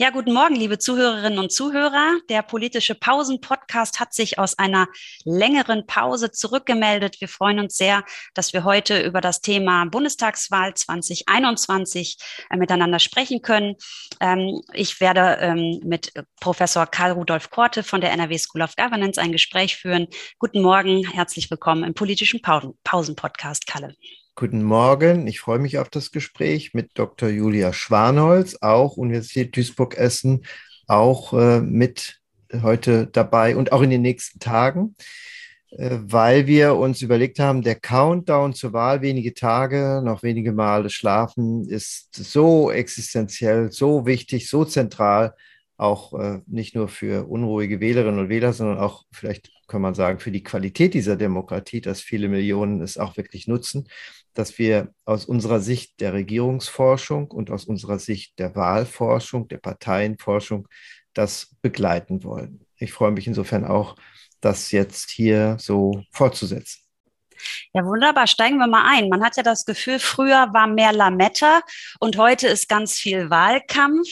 Ja, guten Morgen, liebe Zuhörerinnen und Zuhörer. Der politische Pausen-Podcast hat sich aus einer längeren Pause zurückgemeldet. Wir freuen uns sehr, dass wir heute über das Thema Bundestagswahl 2021 äh, miteinander sprechen können. Ähm, ich werde ähm, mit Professor Karl Rudolf Korte von der NRW School of Governance ein Gespräch führen. Guten Morgen, herzlich willkommen im politischen Pausen-Podcast, Kalle. Guten Morgen, ich freue mich auf das Gespräch mit Dr. Julia Schwanholz, auch Universität Duisburg-Essen, auch äh, mit heute dabei und auch in den nächsten Tagen, äh, weil wir uns überlegt haben, der Countdown zur Wahl, wenige Tage, noch wenige Male schlafen, ist so existenziell, so wichtig, so zentral, auch äh, nicht nur für unruhige Wählerinnen und Wähler, sondern auch vielleicht kann man sagen, für die Qualität dieser Demokratie, dass viele Millionen es auch wirklich nutzen dass wir aus unserer Sicht der Regierungsforschung und aus unserer Sicht der Wahlforschung, der Parteienforschung das begleiten wollen. Ich freue mich insofern auch, das jetzt hier so fortzusetzen. Ja, wunderbar. Steigen wir mal ein. Man hat ja das Gefühl, früher war mehr Lametta und heute ist ganz viel Wahlkampf.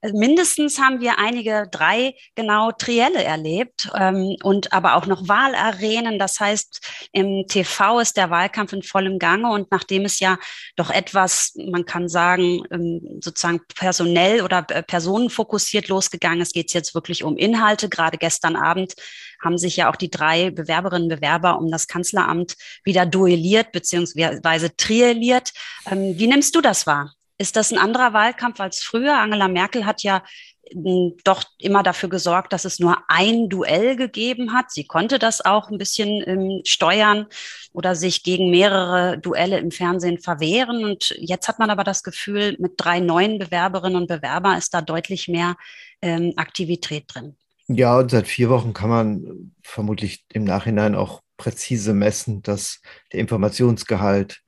Äh, mindestens haben wir einige drei genau Trielle erlebt ähm, und aber auch noch Wahlarenen. Das heißt, im TV ist der Wahlkampf in vollem Gange und nachdem es ja doch etwas, man kann sagen, ähm, sozusagen personell oder äh, personenfokussiert losgegangen ist, geht es jetzt wirklich um Inhalte. Gerade gestern Abend haben sich ja auch die drei Bewerberinnen und Bewerber um das Kanzleramt wieder duelliert beziehungsweise trielliert. Ähm, wie nimmst du das wahr? Ist das ein anderer Wahlkampf als früher? Angela Merkel hat ja hm, doch immer dafür gesorgt, dass es nur ein Duell gegeben hat. Sie konnte das auch ein bisschen ähm, steuern oder sich gegen mehrere Duelle im Fernsehen verwehren. Und jetzt hat man aber das Gefühl, mit drei neuen Bewerberinnen und Bewerbern ist da deutlich mehr ähm, Aktivität drin. Ja, und seit vier Wochen kann man vermutlich im Nachhinein auch präzise messen, dass der Informationsgehalt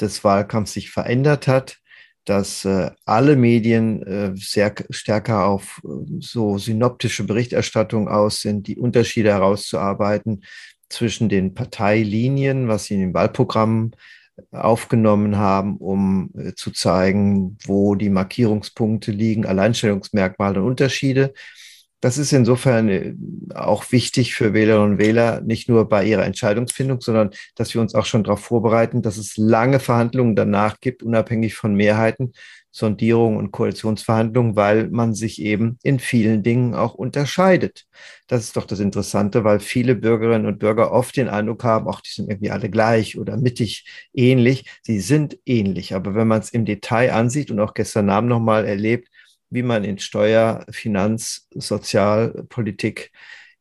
des Wahlkampfs sich verändert hat, dass äh, alle Medien äh, sehr stärker auf äh, so synoptische Berichterstattung aus sind, die Unterschiede herauszuarbeiten zwischen den Parteilinien, was sie in den Wahlprogrammen aufgenommen haben, um äh, zu zeigen, wo die Markierungspunkte liegen, Alleinstellungsmerkmale und Unterschiede. Das ist insofern äh, auch wichtig für Wählerinnen und Wähler, nicht nur bei ihrer Entscheidungsfindung, sondern dass wir uns auch schon darauf vorbereiten, dass es lange Verhandlungen danach gibt, unabhängig von Mehrheiten, Sondierungen und Koalitionsverhandlungen, weil man sich eben in vielen Dingen auch unterscheidet. Das ist doch das Interessante, weil viele Bürgerinnen und Bürger oft den Eindruck haben, auch die sind irgendwie alle gleich oder mittig ähnlich. Sie sind ähnlich, aber wenn man es im Detail ansieht und auch gestern Abend nochmal erlebt, wie man in Steuer-, Finanz-, Sozialpolitik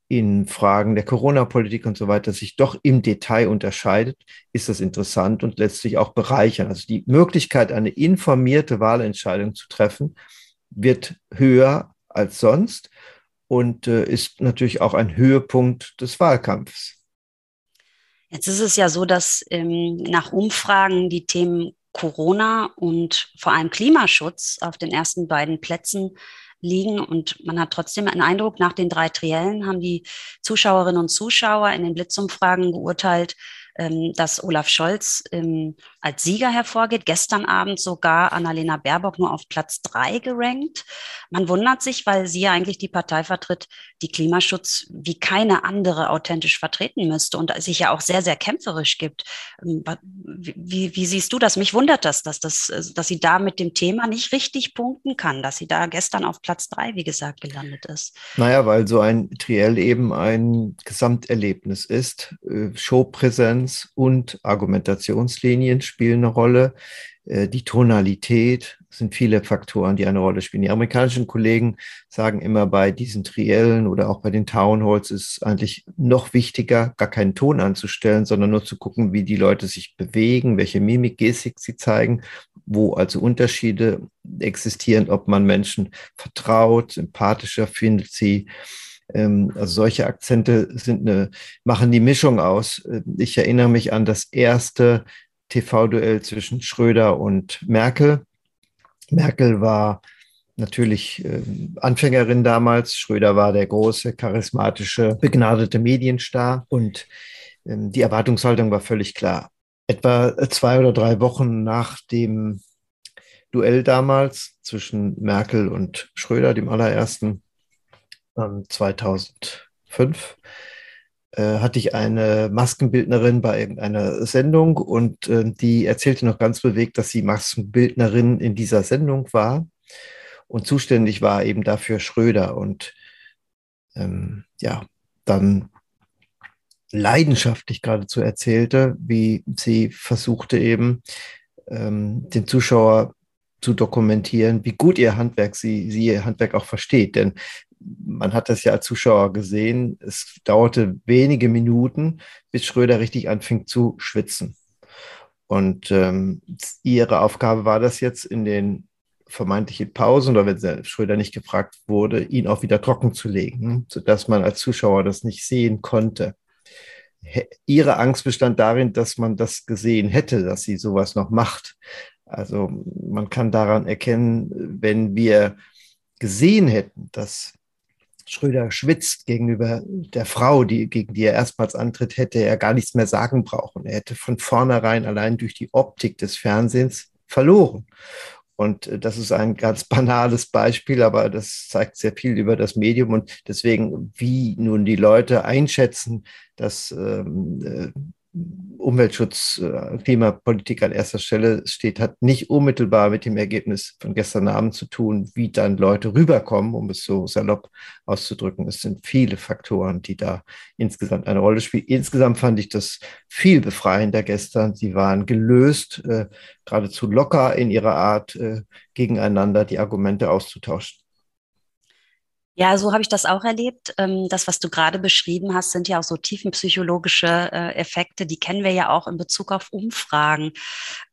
in Fragen der Corona-Politik und so weiter sich doch im Detail unterscheidet, ist das interessant und letztlich auch bereichernd. Also die Möglichkeit, eine informierte Wahlentscheidung zu treffen, wird höher als sonst und äh, ist natürlich auch ein Höhepunkt des Wahlkampfs. Jetzt ist es ja so, dass ähm, nach Umfragen die Themen Corona und vor allem Klimaschutz auf den ersten beiden Plätzen liegen. Und man hat trotzdem einen Eindruck, nach den drei Triellen haben die Zuschauerinnen und Zuschauer in den Blitzumfragen geurteilt, dass Olaf Scholz ähm, als Sieger hervorgeht. Gestern Abend sogar Annalena Baerbock nur auf Platz drei gerankt. Man wundert sich, weil sie ja eigentlich die Partei vertritt, die Klimaschutz wie keine andere authentisch vertreten müsste und sich ja auch sehr, sehr kämpferisch gibt. Ähm, wie, wie siehst du das? Mich wundert das, dass, das, dass sie da mit dem Thema nicht richtig punkten kann, dass sie da gestern auf Platz drei, wie gesagt, gelandet ist. Naja, weil so ein Triell eben ein Gesamterlebnis ist. Äh, Showpräsenz, Präsenz und Argumentationslinien spielen eine Rolle. Äh, die Tonalität sind viele Faktoren, die eine Rolle spielen. Die amerikanischen Kollegen sagen immer, bei diesen Triellen oder auch bei den Townhalls ist eigentlich noch wichtiger, gar keinen Ton anzustellen, sondern nur zu gucken, wie die Leute sich bewegen, welche Mimik, Gestik sie zeigen, wo also Unterschiede existieren, ob man Menschen vertraut, sympathischer findet sie, ähm, also solche Akzente sind eine, machen die Mischung aus. Äh, ich erinnere mich an das erste TV-Duell zwischen Schröder und Merkel. Merkel war natürlich äh, Anfängerin damals. Schröder war der große, charismatische, begnadete Medienstar und ähm, die Erwartungshaltung war völlig klar. Etwa zwei oder drei Wochen nach dem Duell damals zwischen Merkel und Schröder, dem allerersten, 2005 äh, hatte ich eine Maskenbildnerin bei irgendeiner Sendung und äh, die erzählte noch ganz bewegt, dass sie Maskenbildnerin in dieser Sendung war und zuständig war eben dafür Schröder und ähm, ja, dann leidenschaftlich geradezu erzählte, wie sie versuchte eben ähm, den Zuschauer zu dokumentieren, wie gut ihr Handwerk sie, sie ihr Handwerk auch versteht. Denn man hat das ja als Zuschauer gesehen, es dauerte wenige Minuten, bis Schröder richtig anfing zu schwitzen. Und ähm, ihre Aufgabe war das jetzt in den vermeintlichen Pausen oder wenn Schröder nicht gefragt wurde, ihn auch wieder trocken zu legen, sodass man als Zuschauer das nicht sehen konnte. Ihre Angst bestand darin, dass man das gesehen hätte, dass sie sowas noch macht. Also man kann daran erkennen, wenn wir gesehen hätten, dass Schröder schwitzt gegenüber der Frau, die, gegen die er erstmals antritt, hätte er gar nichts mehr sagen brauchen. Er hätte von vornherein allein durch die Optik des Fernsehens verloren. Und äh, das ist ein ganz banales Beispiel, aber das zeigt sehr viel über das Medium und deswegen, wie nun die Leute einschätzen, dass ähm, äh, Umweltschutz, äh, Klimapolitik an erster Stelle steht, hat nicht unmittelbar mit dem Ergebnis von gestern Abend zu tun, wie dann Leute rüberkommen, um es so salopp auszudrücken. Es sind viele Faktoren, die da insgesamt eine Rolle spielen. Insgesamt fand ich das viel befreiender gestern. Sie waren gelöst, äh, geradezu locker in ihrer Art, äh, gegeneinander die Argumente auszutauschen. Ja, so habe ich das auch erlebt. Ähm, das, was du gerade beschrieben hast, sind ja auch so tiefenpsychologische äh, Effekte, die kennen wir ja auch in Bezug auf Umfragen.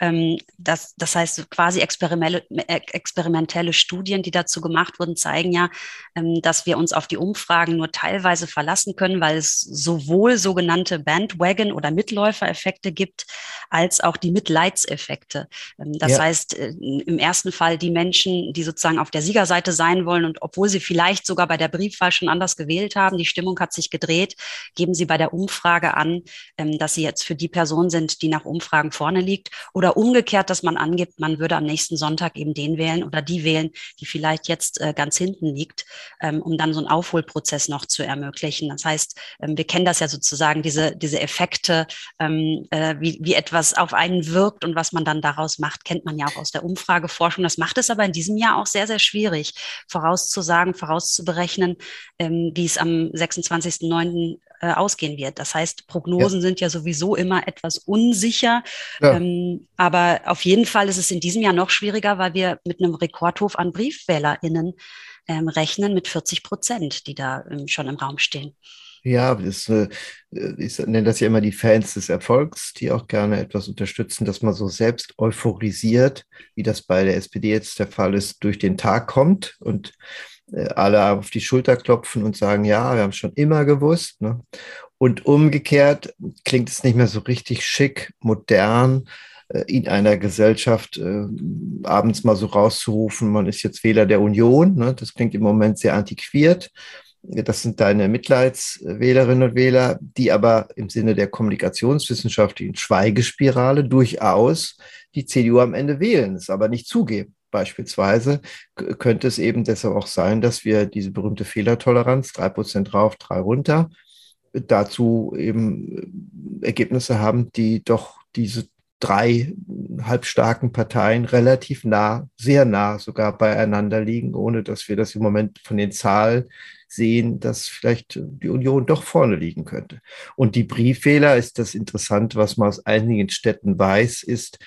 Ähm, das, das heißt, quasi experimentelle, äh, experimentelle Studien, die dazu gemacht wurden, zeigen ja, ähm, dass wir uns auf die Umfragen nur teilweise verlassen können, weil es sowohl sogenannte Bandwagon- oder Mitläufereffekte gibt, als auch die Mitleidseffekte. Das ja. heißt, äh, im ersten Fall die Menschen, die sozusagen auf der Siegerseite sein wollen und obwohl sie vielleicht so sogar bei der Briefwahl schon anders gewählt haben. Die Stimmung hat sich gedreht. Geben Sie bei der Umfrage an, ähm, dass Sie jetzt für die Person sind, die nach Umfragen vorne liegt. Oder umgekehrt, dass man angibt, man würde am nächsten Sonntag eben den wählen oder die wählen, die vielleicht jetzt äh, ganz hinten liegt, ähm, um dann so einen Aufholprozess noch zu ermöglichen. Das heißt, ähm, wir kennen das ja sozusagen, diese, diese Effekte, äh, wie, wie etwas auf einen wirkt und was man dann daraus macht, kennt man ja auch aus der Umfrageforschung. Das macht es aber in diesem Jahr auch sehr, sehr schwierig, vorauszusagen, vorauszusagen, berechnen, ähm, wie es am 26.09. Äh, ausgehen wird. Das heißt, Prognosen ja. sind ja sowieso immer etwas unsicher. Ja. Ähm, aber auf jeden Fall ist es in diesem Jahr noch schwieriger, weil wir mit einem Rekordhof an BriefwählerInnen ähm, rechnen mit 40 Prozent, die da ähm, schon im Raum stehen. Ja, das, äh, ich nenne das ja immer die Fans des Erfolgs, die auch gerne etwas unterstützen, dass man so selbst euphorisiert, wie das bei der SPD jetzt der Fall ist, durch den Tag kommt und alle auf die Schulter klopfen und sagen, ja, wir haben schon immer gewusst. Ne? Und umgekehrt klingt es nicht mehr so richtig schick, modern, äh, in einer Gesellschaft äh, abends mal so rauszurufen, man ist jetzt Wähler der Union. Ne? Das klingt im Moment sehr antiquiert. Das sind deine Mitleidswählerinnen und Wähler, die aber im Sinne der Kommunikationswissenschaft in Schweigespirale durchaus die CDU am Ende wählen, es aber nicht zugeben. Beispielsweise könnte es eben deshalb auch sein, dass wir diese berühmte Fehlertoleranz, drei Prozent drauf, drei runter, dazu eben äh, Ergebnisse haben, die doch diese drei halbstarken Parteien relativ nah, sehr nah sogar beieinander liegen, ohne dass wir das im Moment von den Zahlen sehen, dass vielleicht die Union doch vorne liegen könnte. Und die Brieffehler ist das Interessante, was man aus einigen Städten weiß, ist,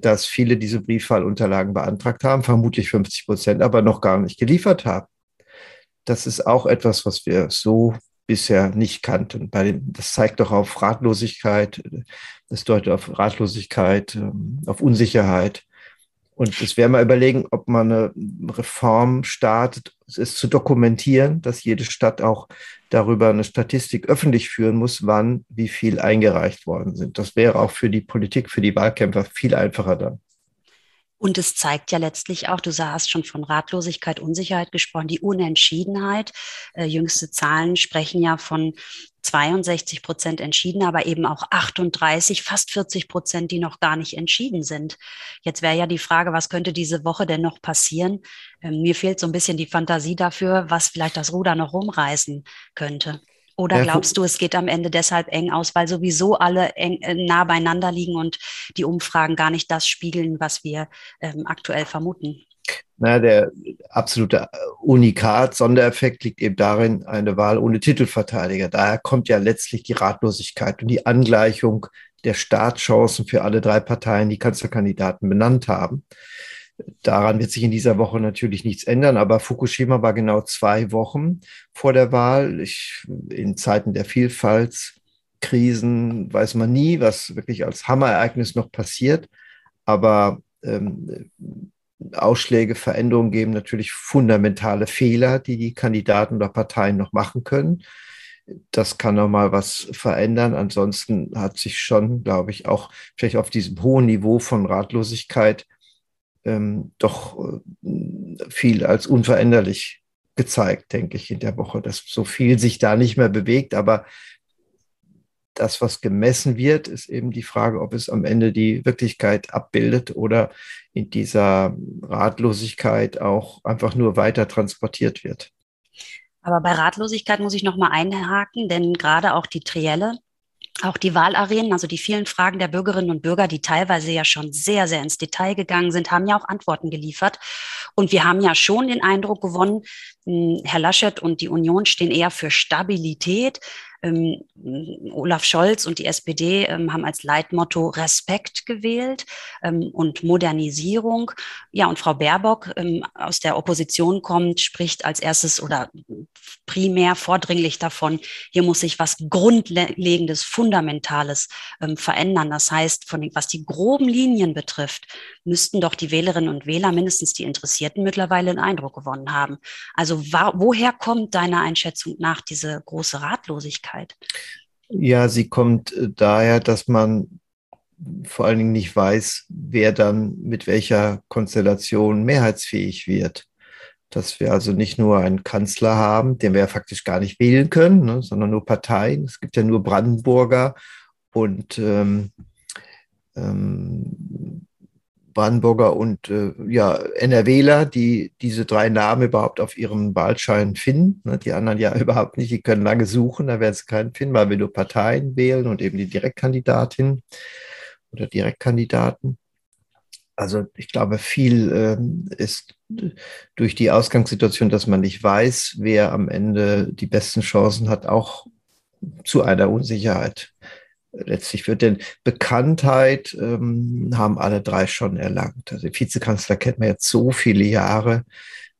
dass viele diese Briefwahlunterlagen beantragt haben, vermutlich 50 Prozent, aber noch gar nicht geliefert haben. Das ist auch etwas, was wir so bisher nicht kannten. das zeigt doch auf Ratlosigkeit, das deutet auf Ratlosigkeit, ähm, auf Unsicherheit. Und es wäre mal überlegen, ob man eine Reform startet, es zu dokumentieren, dass jede Stadt auch darüber eine Statistik öffentlich führen muss, wann wie viel eingereicht worden sind. Das wäre auch für die Politik, für die Wahlkämpfer viel einfacher dann. Und es zeigt ja letztlich auch, du hast schon von Ratlosigkeit, Unsicherheit gesprochen, die Unentschiedenheit. Äh, jüngste Zahlen sprechen ja von 62 Prozent entschieden, aber eben auch 38, fast 40 Prozent, die noch gar nicht entschieden sind. Jetzt wäre ja die Frage, was könnte diese Woche denn noch passieren? Ähm, mir fehlt so ein bisschen die Fantasie dafür, was vielleicht das Ruder noch rumreißen könnte. Oder glaubst du, es geht am Ende deshalb eng aus, weil sowieso alle eng, äh, nah beieinander liegen und die Umfragen gar nicht das spiegeln, was wir ähm, aktuell vermuten? Na, der absolute Unikat, Sondereffekt liegt eben darin, eine Wahl ohne Titelverteidiger. Daher kommt ja letztlich die Ratlosigkeit und die Angleichung der Startchancen für alle drei Parteien, die Kanzlerkandidaten benannt haben. Daran wird sich in dieser Woche natürlich nichts ändern, aber Fukushima war genau zwei Wochen vor der Wahl. Ich, in Zeiten der Vielfaltskrisen weiß man nie, was wirklich als Hammerereignis noch passiert. Aber ähm, Ausschläge, Veränderungen geben natürlich fundamentale Fehler, die die Kandidaten oder Parteien noch machen können. Das kann noch mal was verändern. Ansonsten hat sich schon, glaube ich, auch vielleicht auf diesem hohen Niveau von Ratlosigkeit ähm, doch äh, viel als unveränderlich gezeigt, denke ich, in der Woche, dass so viel sich da nicht mehr bewegt. Aber das, was gemessen wird, ist eben die Frage, ob es am Ende die Wirklichkeit abbildet oder in dieser Ratlosigkeit auch einfach nur weiter transportiert wird. Aber bei Ratlosigkeit muss ich noch mal einhaken, denn gerade auch die Trielle auch die Wahlarenen, also die vielen Fragen der Bürgerinnen und Bürger, die teilweise ja schon sehr, sehr ins Detail gegangen sind, haben ja auch Antworten geliefert. Und wir haben ja schon den Eindruck gewonnen, hm, Herr Laschet und die Union stehen eher für Stabilität. Ähm, Olaf Scholz und die SPD ähm, haben als Leitmotto Respekt gewählt ähm, und Modernisierung. Ja, und Frau Baerbock ähm, aus der Opposition kommt, spricht als erstes oder primär vordringlich davon, hier muss sich was Grundlegendes, Fundamentales ähm, verändern. Das heißt, von was die groben Linien betrifft, müssten doch die Wählerinnen und Wähler, mindestens die Interessierten, mittlerweile einen Eindruck gewonnen haben. Also woher kommt deiner Einschätzung nach diese große Ratlosigkeit? Ja, sie kommt äh, daher, dass man vor allen Dingen nicht weiß, wer dann mit welcher Konstellation mehrheitsfähig wird. Dass wir also nicht nur einen Kanzler haben, den wir ja faktisch gar nicht wählen können, ne, sondern nur Parteien. Es gibt ja nur Brandenburger und ähm, ähm, Brandenburger und äh, ja, NRWler, die diese drei Namen überhaupt auf ihrem Wahlschein finden. Ne? Die anderen ja überhaupt nicht, die können lange suchen, da werden sie keinen finden, weil wir nur Parteien wählen und eben die Direktkandidatin oder Direktkandidaten. Also ich glaube, viel ähm, ist durch die Ausgangssituation, dass man nicht weiß, wer am Ende die besten Chancen hat, auch zu einer Unsicherheit letztlich für den Bekanntheit ähm, haben alle drei schon erlangt. Also Vizekanzler kennt man jetzt so viele Jahre.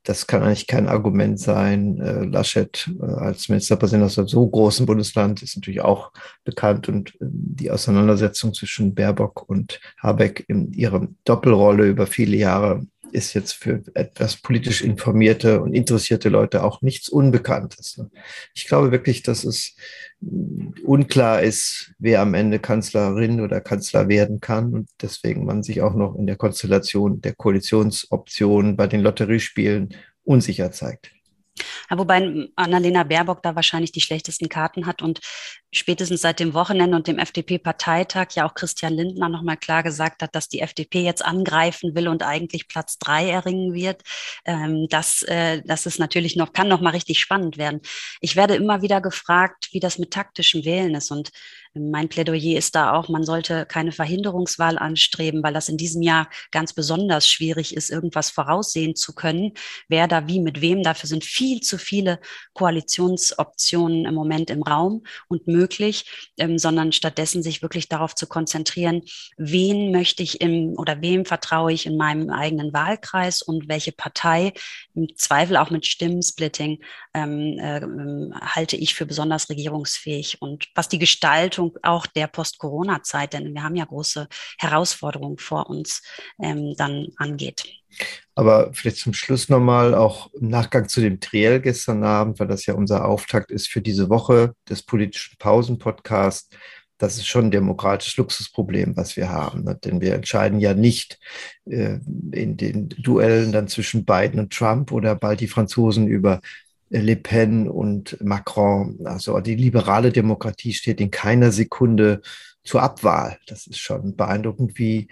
Das kann eigentlich kein Argument sein. Äh, Laschet äh, als Ministerpräsident aus einem so großen Bundesland ist natürlich auch bekannt und äh, die Auseinandersetzung zwischen Baerbock und Habeck in ihrer Doppelrolle über viele Jahre ist jetzt für etwas politisch informierte und interessierte Leute auch nichts Unbekanntes. Ne? Ich glaube wirklich, dass es unklar ist, wer am Ende Kanzlerin oder Kanzler werden kann und deswegen man sich auch noch in der Konstellation der Koalitionsoptionen bei den Lotteriespielen unsicher zeigt. Ja, wobei Annalena Baerbock da wahrscheinlich die schlechtesten Karten hat und spätestens seit dem Wochenende und dem FDP-Parteitag ja auch Christian Lindner nochmal klar gesagt hat, dass die FDP jetzt angreifen will und eigentlich Platz drei erringen wird. Ähm, das, äh, das ist natürlich noch, kann noch mal richtig spannend werden. Ich werde immer wieder gefragt, wie das mit taktischem Wählen ist und mein Plädoyer ist da auch, man sollte keine Verhinderungswahl anstreben, weil das in diesem Jahr ganz besonders schwierig ist, irgendwas voraussehen zu können, wer da wie mit wem. Dafür sind viel zu viele Koalitionsoptionen im Moment im Raum und möglich, ähm, sondern stattdessen sich wirklich darauf zu konzentrieren, wen möchte ich im oder wem vertraue ich in meinem eigenen Wahlkreis und welche Partei im Zweifel auch mit Stimmensplitting ähm, äh, halte ich für besonders regierungsfähig. Und was die Gestaltung auch der Post-Corona-Zeit, denn wir haben ja große Herausforderungen vor uns, ähm, dann angeht. Aber vielleicht zum Schluss nochmal, auch im Nachgang zu dem Triell gestern Abend, weil das ja unser Auftakt ist für diese Woche des politischen Pausen-Podcasts. das ist schon ein demokratisches Luxusproblem, was wir haben. Ne? Denn wir entscheiden ja nicht äh, in den Duellen dann zwischen Biden und Trump oder bald die Franzosen über Le Pen und Macron. Also die liberale Demokratie steht in keiner Sekunde zur Abwahl. Das ist schon beeindruckend, wie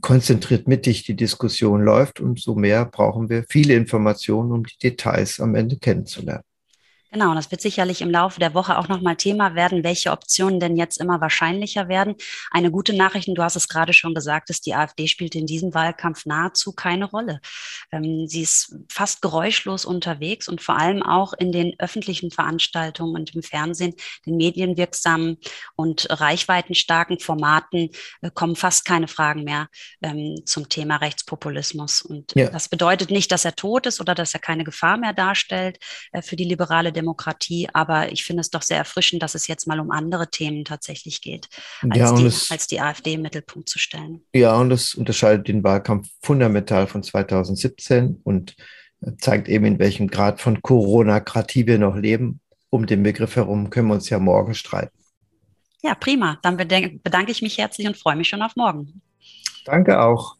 konzentriert mittig die Diskussion läuft. Umso mehr brauchen wir viele Informationen, um die Details am Ende kennenzulernen. Genau, das wird sicherlich im Laufe der Woche auch nochmal Thema werden, welche Optionen denn jetzt immer wahrscheinlicher werden. Eine gute Nachricht, du hast es gerade schon gesagt, ist, die AfD spielt in diesem Wahlkampf nahezu keine Rolle. Ähm, sie ist fast geräuschlos unterwegs und vor allem auch in den öffentlichen Veranstaltungen und im Fernsehen, den medienwirksamen und reichweitenstarken Formaten äh, kommen fast keine Fragen mehr ähm, zum Thema Rechtspopulismus. Und ja. das bedeutet nicht, dass er tot ist oder dass er keine Gefahr mehr darstellt äh, für die liberale Demokratie. Demokratie. Aber ich finde es doch sehr erfrischend, dass es jetzt mal um andere Themen tatsächlich geht, als, ja, die, es, als die AfD im Mittelpunkt zu stellen. Ja, und es unterscheidet den Wahlkampf fundamental von 2017 und zeigt eben, in welchem Grad von Corona-Kratie wir noch leben. Um den Begriff herum können wir uns ja morgen streiten. Ja, prima. Dann bedanke ich mich herzlich und freue mich schon auf morgen. Danke auch.